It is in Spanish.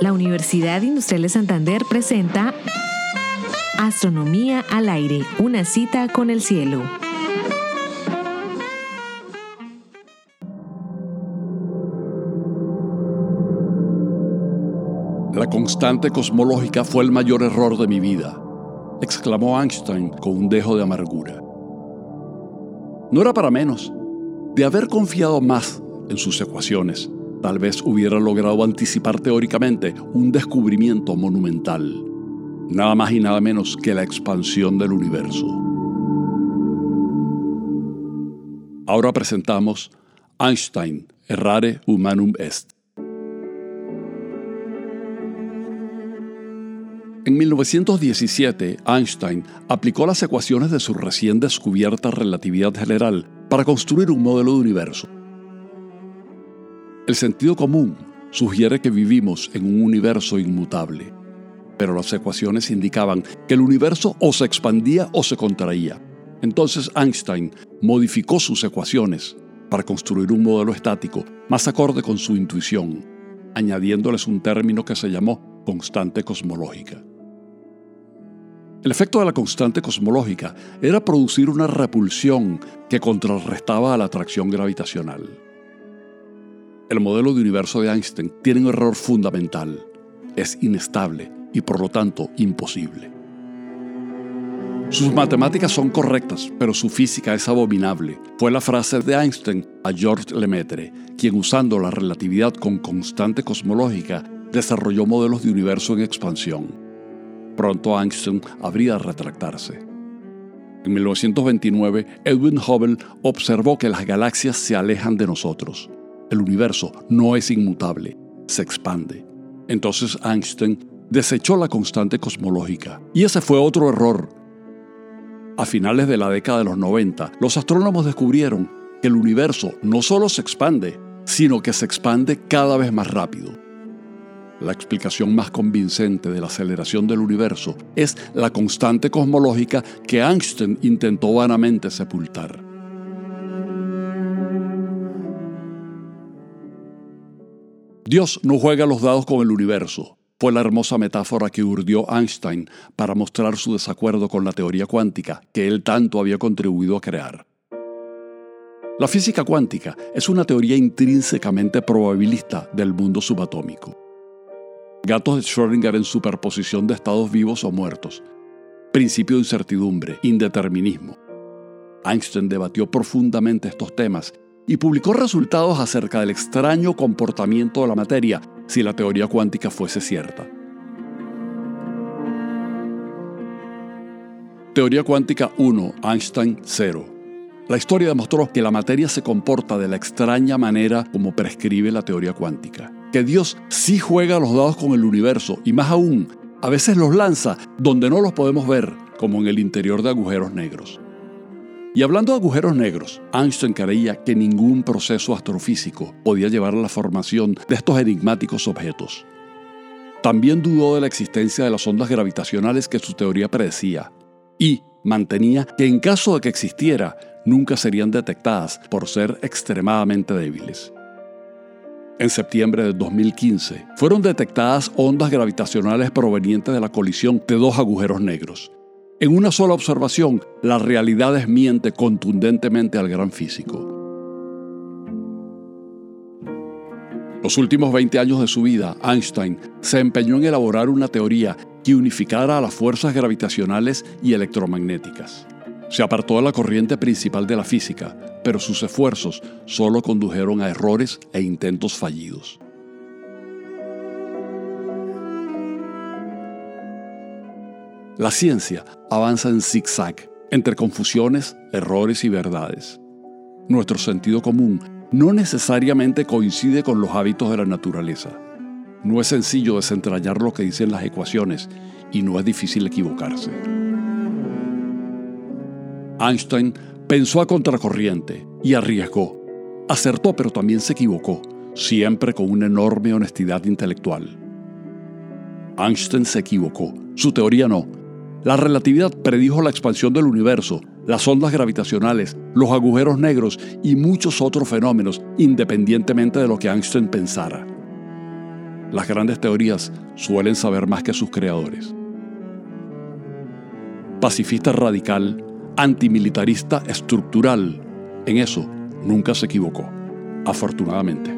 La Universidad Industrial de Santander presenta Astronomía al aire, una cita con el cielo. La constante cosmológica fue el mayor error de mi vida, exclamó Einstein con un dejo de amargura. No era para menos. De haber confiado más en sus ecuaciones, tal vez hubiera logrado anticipar teóricamente un descubrimiento monumental, nada más y nada menos que la expansión del universo. Ahora presentamos Einstein, Errare Humanum Est. En 1917, Einstein aplicó las ecuaciones de su recién descubierta relatividad general para construir un modelo de universo. El sentido común sugiere que vivimos en un universo inmutable, pero las ecuaciones indicaban que el universo o se expandía o se contraía. Entonces Einstein modificó sus ecuaciones para construir un modelo estático más acorde con su intuición, añadiéndoles un término que se llamó constante cosmológica. El efecto de la constante cosmológica era producir una repulsión que contrarrestaba a la atracción gravitacional. El modelo de universo de Einstein tiene un error fundamental. Es inestable y por lo tanto imposible. Sus matemáticas son correctas, pero su física es abominable. Fue la frase de Einstein a Georges Lemaitre, quien usando la relatividad con constante cosmológica desarrolló modelos de universo en expansión pronto Einstein habría de retractarse. En 1929, Edwin Hubble observó que las galaxias se alejan de nosotros. El universo no es inmutable, se expande. Entonces Einstein desechó la constante cosmológica. Y ese fue otro error. A finales de la década de los 90, los astrónomos descubrieron que el universo no solo se expande, sino que se expande cada vez más rápido. La explicación más convincente de la aceleración del universo es la constante cosmológica que Einstein intentó vanamente sepultar. Dios no juega los dados con el universo. Fue la hermosa metáfora que urdió Einstein para mostrar su desacuerdo con la teoría cuántica que él tanto había contribuido a crear. La física cuántica es una teoría intrínsecamente probabilista del mundo subatómico gatos de Schrödinger en superposición de estados vivos o muertos, principio de incertidumbre, indeterminismo. Einstein debatió profundamente estos temas y publicó resultados acerca del extraño comportamiento de la materia si la teoría cuántica fuese cierta. Teoría cuántica 1, Einstein 0. La historia demostró que la materia se comporta de la extraña manera como prescribe la teoría cuántica que Dios sí juega los dados con el universo y más aún, a veces los lanza donde no los podemos ver, como en el interior de agujeros negros. Y hablando de agujeros negros, Einstein creía que ningún proceso astrofísico podía llevar a la formación de estos enigmáticos objetos. También dudó de la existencia de las ondas gravitacionales que su teoría predecía y mantenía que en caso de que existiera, nunca serían detectadas por ser extremadamente débiles. En septiembre de 2015 fueron detectadas ondas gravitacionales provenientes de la colisión de dos agujeros negros. En una sola observación, la realidad desmiente contundentemente al gran físico. Los últimos 20 años de su vida, Einstein se empeñó en elaborar una teoría que unificara a las fuerzas gravitacionales y electromagnéticas. Se apartó de la corriente principal de la física, pero sus esfuerzos solo condujeron a errores e intentos fallidos. La ciencia avanza en zigzag, entre confusiones, errores y verdades. Nuestro sentido común no necesariamente coincide con los hábitos de la naturaleza. No es sencillo desentrañar lo que dicen las ecuaciones y no es difícil equivocarse. Einstein pensó a contracorriente y arriesgó. Acertó, pero también se equivocó, siempre con una enorme honestidad intelectual. Einstein se equivocó, su teoría no. La relatividad predijo la expansión del universo, las ondas gravitacionales, los agujeros negros y muchos otros fenómenos, independientemente de lo que Einstein pensara. Las grandes teorías suelen saber más que sus creadores. Pacifista radical, antimilitarista estructural, en eso nunca se equivocó, afortunadamente.